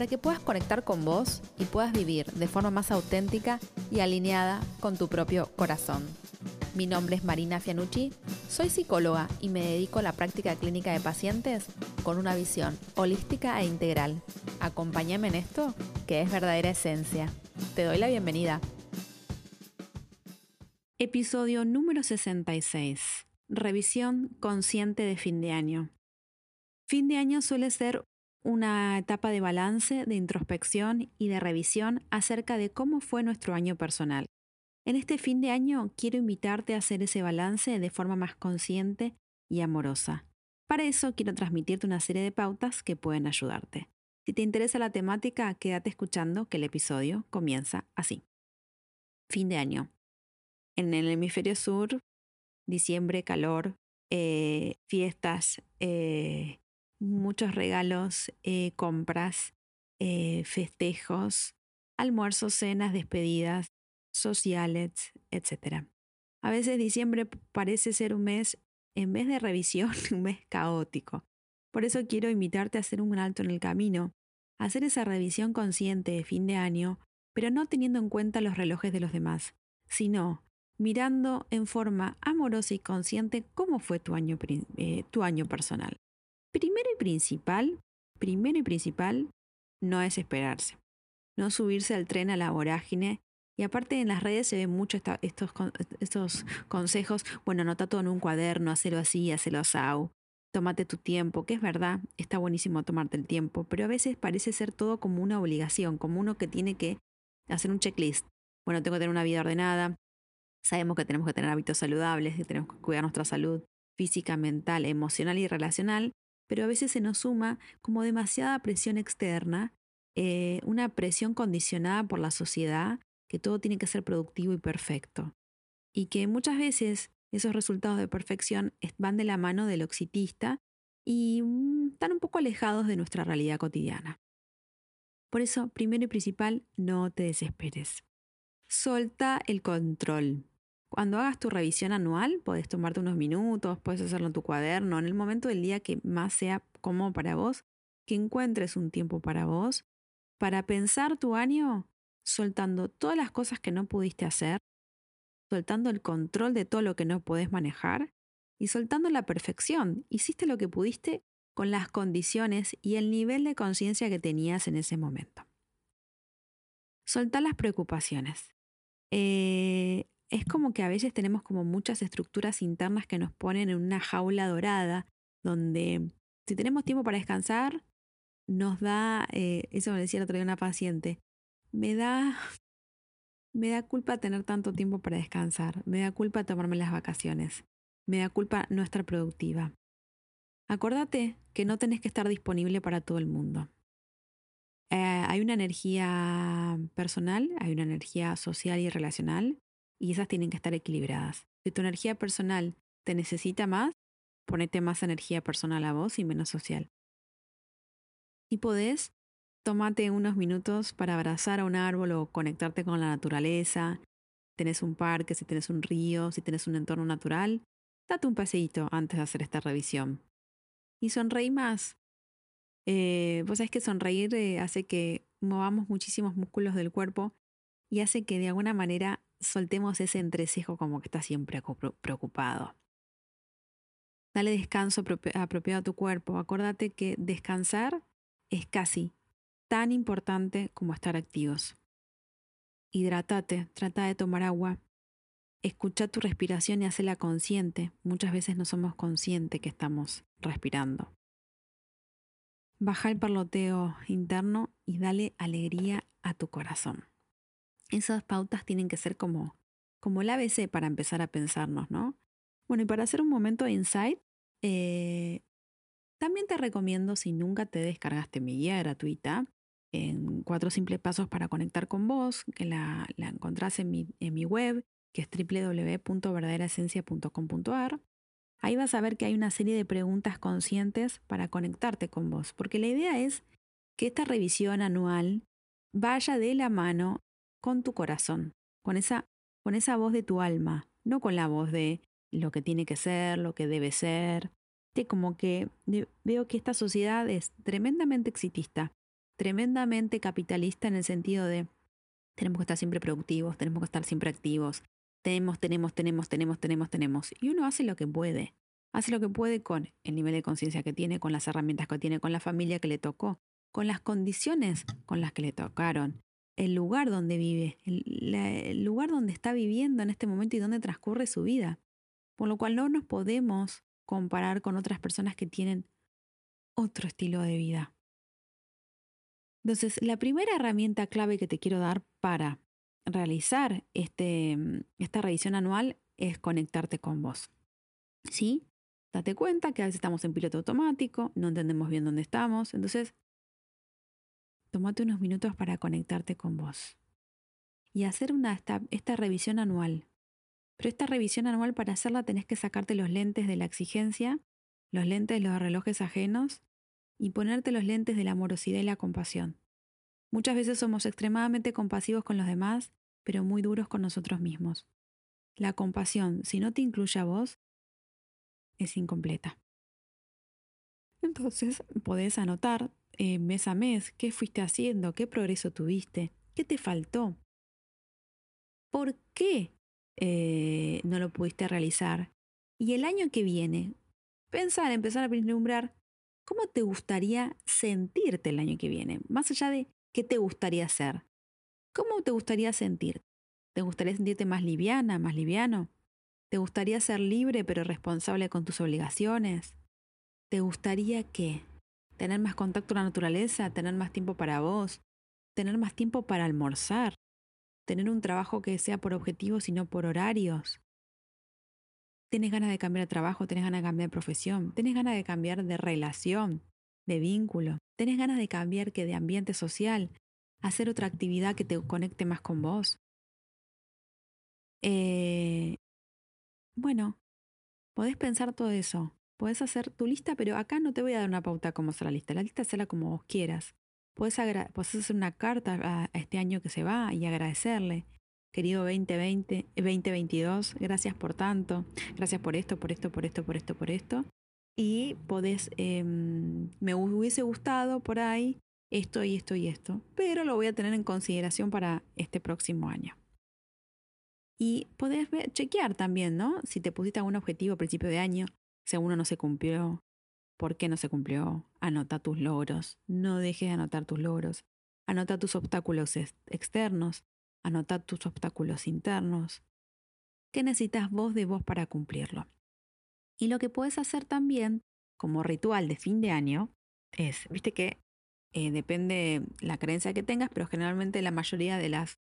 para que puedas conectar con vos y puedas vivir de forma más auténtica y alineada con tu propio corazón. Mi nombre es Marina Fianucci, soy psicóloga y me dedico a la práctica clínica de pacientes con una visión holística e integral. Acompáñame en esto, que es verdadera esencia. Te doy la bienvenida. Episodio número 66. Revisión consciente de fin de año. Fin de año suele ser una etapa de balance, de introspección y de revisión acerca de cómo fue nuestro año personal. En este fin de año quiero invitarte a hacer ese balance de forma más consciente y amorosa. Para eso quiero transmitirte una serie de pautas que pueden ayudarte. Si te interesa la temática, quédate escuchando que el episodio comienza así. Fin de año. En el hemisferio sur, diciembre, calor, eh, fiestas, eh, muchos regalos, eh, compras, festejos, almuerzos, cenas, despedidas, sociales, etc. A veces diciembre parece ser un mes, en vez de revisión, un mes caótico. Por eso quiero invitarte a hacer un alto en el camino, hacer esa revisión consciente de fin de año, pero no teniendo en cuenta los relojes de los demás, sino mirando en forma amorosa y consciente cómo fue tu año, eh, tu año personal. Primero y principal, primero y principal, no es esperarse, no subirse al tren a la vorágine. Y aparte en las redes se ven mucho estos, estos consejos, bueno, anota todo en un cuaderno, hazlo así, hazlo así, tómate tu tiempo, que es verdad, está buenísimo tomarte el tiempo, pero a veces parece ser todo como una obligación, como uno que tiene que hacer un checklist. Bueno, tengo que tener una vida ordenada, Sabemos que tenemos que tener hábitos saludables, que tenemos que cuidar nuestra salud física, mental, emocional y relacional, pero a veces se nos suma como demasiada presión externa, eh, una presión condicionada por la sociedad, que todo tiene que ser productivo y perfecto. Y que muchas veces esos resultados de perfección van de la mano del oxitista y mm, están un poco alejados de nuestra realidad cotidiana. Por eso, primero y principal, no te desesperes. Solta el control. Cuando hagas tu revisión anual, puedes tomarte unos minutos, puedes hacerlo en tu cuaderno, en el momento del día que más sea cómodo para vos, que encuentres un tiempo para vos, para pensar tu año, soltando todas las cosas que no pudiste hacer, soltando el control de todo lo que no puedes manejar y soltando la perfección. Hiciste lo que pudiste con las condiciones y el nivel de conciencia que tenías en ese momento. Soltar las preocupaciones. Eh, es como que a veces tenemos como muchas estructuras internas que nos ponen en una jaula dorada, donde si tenemos tiempo para descansar, nos da, eh, eso me decía el otro día una paciente, me da, me da culpa tener tanto tiempo para descansar, me da culpa tomarme las vacaciones, me da culpa no estar productiva. Acordate que no tenés que estar disponible para todo el mundo. Eh, hay una energía personal, hay una energía social y relacional, y esas tienen que estar equilibradas. Si tu energía personal te necesita más, ponete más energía personal a vos y menos social. Si podés, tómate unos minutos para abrazar a un árbol o conectarte con la naturaleza. Tenés un parque, si tenés un río, si tenés un entorno natural, date un paseíto antes de hacer esta revisión. Y sonreí más. Eh, vos sabés que sonreír eh, hace que movamos muchísimos músculos del cuerpo y hace que de alguna manera soltemos ese entrecejo como que está siempre preocupado. Dale descanso apropiado a tu cuerpo. Acordate que descansar es casi tan importante como estar activos. Hidratate, trata de tomar agua. Escucha tu respiración y hacela consciente. Muchas veces no somos conscientes que estamos respirando. Baja el parloteo interno y dale alegría a tu corazón esas pautas tienen que ser como, como el ABC para empezar a pensarnos, ¿no? Bueno, y para hacer un momento de insight, eh, también te recomiendo, si nunca te descargaste mi guía gratuita, en cuatro simples pasos para conectar con vos, que la, la encontrás en mi, en mi web, que es www.verdaderaesencia.com.ar. Ahí vas a ver que hay una serie de preguntas conscientes para conectarte con vos, porque la idea es que esta revisión anual vaya de la mano con tu corazón, con esa, con esa voz de tu alma, no con la voz de lo que tiene que ser, lo que debe ser. De como que veo que esta sociedad es tremendamente exitista, tremendamente capitalista en el sentido de tenemos que estar siempre productivos, tenemos que estar siempre activos, tenemos, tenemos, tenemos, tenemos, tenemos, tenemos. Y uno hace lo que puede. Hace lo que puede con el nivel de conciencia que tiene, con las herramientas que tiene, con la familia que le tocó, con las condiciones con las que le tocaron, el lugar donde vive, el, lugar donde está viviendo en este momento y donde transcurre su vida. Por lo cual no nos podemos comparar con otras personas que tienen otro estilo de vida. Entonces, la primera herramienta clave que te quiero dar para realizar este, mm, esta revisión anual es conectarte con vos. ¿Sí? Date cuenta que a veces estamos en piloto automático, no entendemos bien dónde estamos, entonces tómate unos minutos para conectarte con vos y hacer una, esta, esta revisión anual. Pero esta revisión anual para hacerla tenés que sacarte los lentes de la exigencia, los lentes de los relojes ajenos y ponerte los lentes de la amorosidad y la compasión. Muchas veces somos extremadamente compasivos con los demás, pero muy duros con nosotros mismos. La compasión, si no te incluye a vos, es incompleta. Entonces, podés anotar eh, mes a mes qué fuiste haciendo, qué progreso tuviste, qué te faltó, por qué eh, no lo pudiste realizar. Y el año que viene, pensar, empezar a vislumbrar cómo te gustaría sentirte el año que viene, más allá de ¿Qué te gustaría hacer? ¿Cómo te gustaría sentir? ¿Te gustaría sentirte más liviana, más liviano? ¿Te gustaría ser libre pero responsable con tus obligaciones? ¿Te gustaría qué? ¿Tener más contacto con la naturaleza? ¿Tener más tiempo para vos? ¿Tener más tiempo para almorzar? ¿Tener un trabajo que sea por objetivos y no por horarios? ¿Tienes ganas de cambiar de trabajo? ¿Tienes ganas de cambiar de profesión? ¿Tienes ganas de cambiar de relación? de vínculo, tenés ganas de cambiar que de ambiente social, hacer otra actividad que te conecte más con vos. Eh, bueno, podés pensar todo eso. Podés hacer tu lista, pero acá no te voy a dar una pauta como hacer la lista. La lista será como vos quieras. Podés, podés hacer una carta a, este año que se va y agradecerle. Querido 2020, 2022, gracias por tanto. Gracias por esto, por esto, por esto, por esto, por esto y podés, em, me hubiese gustado por ahí esto y esto y esto, pero lo voy a tener en consideración para este próximo año. Y podés chequear también, ¿no? Si te pusiste algún objetivo a principio de año, si uno no se cumplió, por qué no se cumplió, anota tus logros, no dejes de anotar tus logros, anota tus obstáculos externos, anota tus obstáculos internos. ¿Qué necesitas vos de vos para cumplirlo? Y lo que puedes hacer también como ritual de fin de año es, viste que eh, depende la creencia que tengas, pero generalmente la mayoría de las,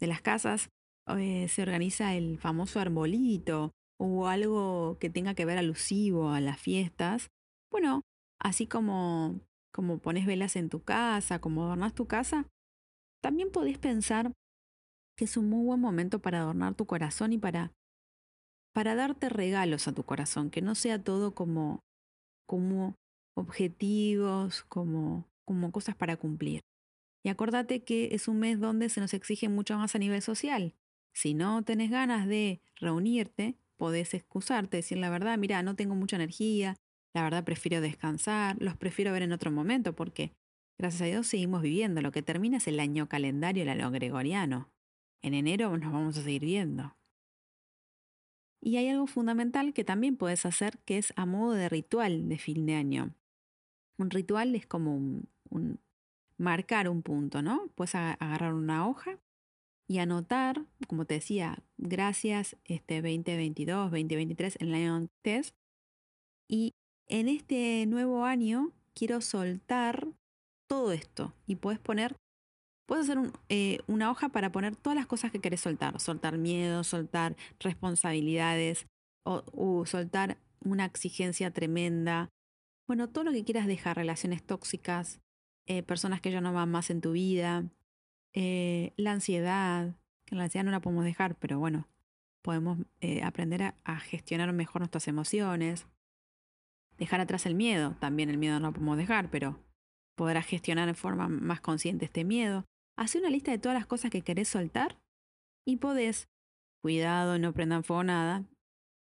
de las casas eh, se organiza el famoso arbolito o algo que tenga que ver alusivo a las fiestas. Bueno, así como, como pones velas en tu casa, como adornas tu casa, también podés pensar que es un muy buen momento para adornar tu corazón y para para darte regalos a tu corazón, que no sea todo como, como objetivos, como, como cosas para cumplir. Y acordate que es un mes donde se nos exige mucho más a nivel social. Si no tenés ganas de reunirte, podés excusarte, decir la verdad, mira, no tengo mucha energía, la verdad prefiero descansar, los prefiero ver en otro momento porque, gracias a Dios, seguimos viviendo. Lo que termina es el año calendario, el año gregoriano. En enero nos vamos a seguir viendo. Y hay algo fundamental que también puedes hacer que es a modo de ritual de fin de año. Un ritual es como un, marcar un punto, ¿no? Puedes agarrar una hoja y anotar, como te decía, gracias este 2022, 2023 en el año antes. Y en este nuevo año quiero soltar todo esto y puedes poner Puedes hacer eh, una hoja para poner todas las cosas que querés soltar. Soltar miedo, soltar responsabilidades o soltar una exigencia tremenda. Bueno, todo lo que quieras dejar, relaciones tóxicas, eh, personas que ya no van más en tu vida, eh, la ansiedad, que la ansiedad no la podemos dejar, pero bueno, podemos eh, aprender a, gestionar mejor nuestras emociones, dejar atrás el miedo, también el miedo no lo podemos dejar, pero podrás gestionar en forma más consciente este miedo. Haz una lista de todas las cosas que querés soltar y podés, cuidado, no prendan fuego nada,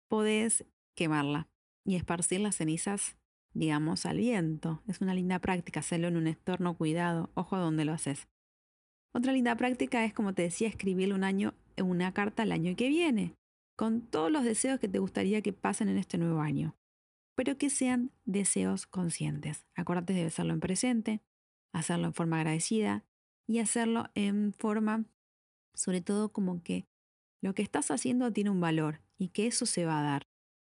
podés quemarla y esparcir las cenizas, digamos, al viento. Es una linda práctica hacerlo en un entorno cuidado, ojo a dónde lo haces. Otra linda práctica es, como te decía, escribirle un año, una carta al año que viene, con todos los deseos que te gustaría que pasen en este nuevo año, pero que sean deseos conscientes. Acuérdate de hacerlo en presente, hacerlo en forma agradecida y hacerlo en forma, sobre todo como que lo que estás haciendo tiene un valor y que eso se va a dar,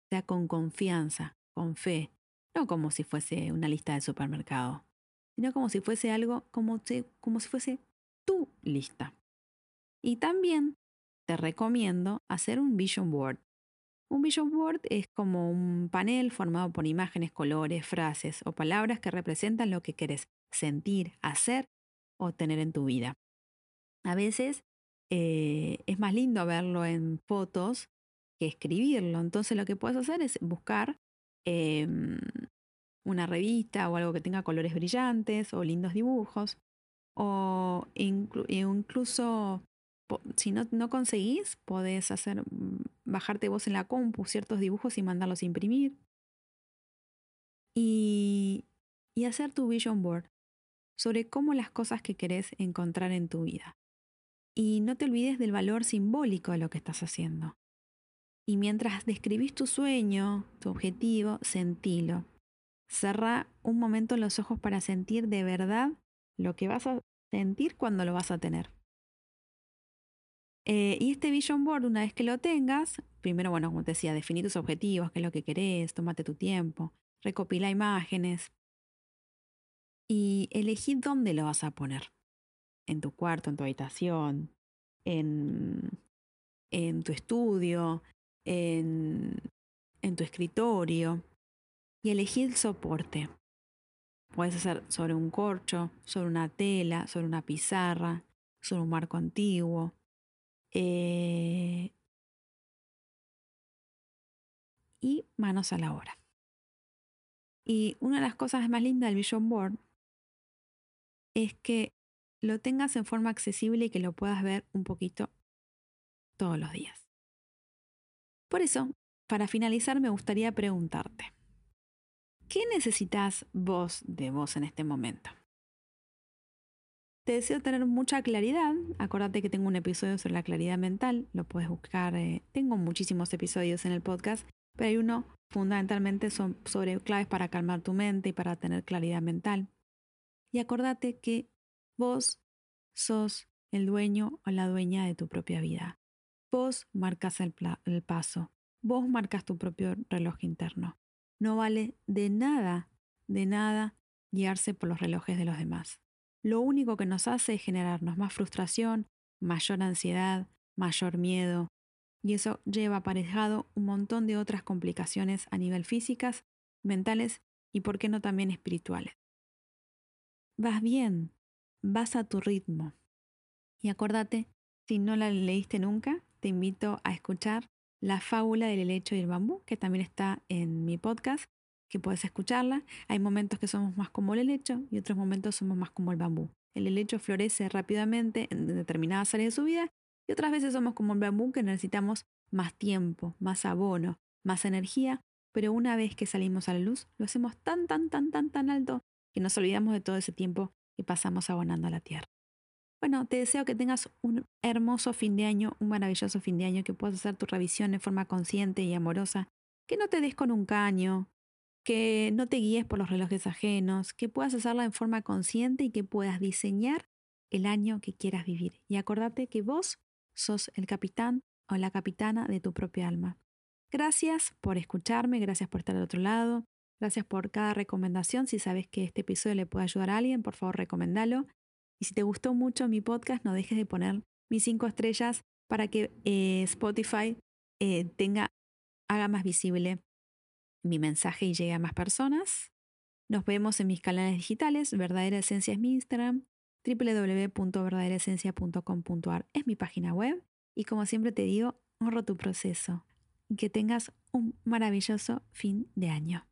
sea con confianza, con fe, no como si fuese una lista de supermercado, sino como si fuese algo, como, como si fuese tu lista. Y también te recomiendo hacer un vision board. Un vision board es como un panel formado por imágenes, colores, frases o palabras que representan lo que quieres sentir, hacer o tener en tu vida. A veces eh, es más lindo verlo en fotos que escribirlo. Entonces lo que puedes hacer es buscar em, una revista o algo que tenga colores brillantes o lindos dibujos. O incluso si no, no conseguís, podés hacer, mm, bajarte vos en la compu ciertos dibujos y mandarlos a imprimir. Y, y hacer tu vision board sobre cómo las cosas que querés encontrar en tu vida. Y no te olvides del valor simbólico de lo que estás haciendo. Y mientras describís tu sueño, tu objetivo, sentilo. Cerra un momento los ojos para sentir de verdad lo que vas a sentir cuando lo vas a tener. Eh, y este vision board, una vez que lo tengas, primero, bueno, como te decía, definir tus objetivos, qué es lo que querés, tómate tu tiempo, recopila imágenes y elegí dónde lo vas a poner en tu cuarto, en tu habitación, en, en tu estudio, en, en tu escritorio y elegí el soporte. Puedes hacer sobre un corcho, sobre una tela, sobre una pizarra, sobre un marco antiguo. Eh, y manos a la obra. Y una de las cosas más lindas del Vision Board es que lo tengas en forma accesible y que lo puedas ver un poquito todos los días. Por eso, para finalizar, me gustaría preguntarte, ¿qué necesitas vos de vos en este momento? Te deseo tener mucha claridad. Acordate que tengo un episodio sobre la claridad mental. Lo puedes buscar. Eh, tengo muchísimos episodios en el podcast, pero hay uno fundamentalmente sobre claves para calmar tu mente y para tener claridad mental. Y acordate que Vos sos el dueño o la dueña de tu propia vida. Vos marcas el, el paso. Vos marcas tu propio reloj interno. No vale de nada, de nada guiarse por los relojes de los demás. Lo único que nos hace es generarnos más frustración, mayor ansiedad, mayor miedo, y eso lleva aparejado un montón de otras complicaciones a nivel físicas, mentales y, por qué no, también espirituales. Vas bien, vas a tu ritmo. Y acordate, si no la leíste nunca, te invito a escuchar la fábula del helecho y el bambú, que también está en mi podcast, que puedes escucharla. Hay momentos que somos más como el helecho y otros momentos somos más como el bambú. El helecho florece rápidamente en determinadas áreas de su vida y otras veces somos como el bambú que necesitamos más tiempo, más abono, más energía, pero una vez que salimos a la luz, lo hacemos tan, tan, tan, tan, tan alto que nos olvidamos de todo ese tiempo y pasamos abonando a la tierra. Bueno, te deseo que tengas un hermoso fin de año, un maravilloso fin de año, que puedas hacer tu revisión de forma consciente y amorosa, que no te des con un caño, que no te guíes por los relojes ajenos, que puedas hacerla en forma consciente y que puedas diseñar el año que quieras vivir. Y acordate que vos sos el capitán o la capitana de tu propia alma. Gracias por escucharme, gracias por estar al otro lado. Gracias por cada recomendación. Si sabes que este episodio le puede ayudar a alguien, por favor, recomendalo. Y si te gustó mucho mi podcast, no dejes de poner mis cinco estrellas para que eh, Spotify eh, tenga, haga más visible mi mensaje y llegue a más personas. Nos vemos en mis canales digitales. Verdadera Esencia es mi Instagram. www.verdaderaesencia.com.ar es mi página web. Y como siempre te digo, honro tu proceso. Y que tengas un maravilloso fin de año.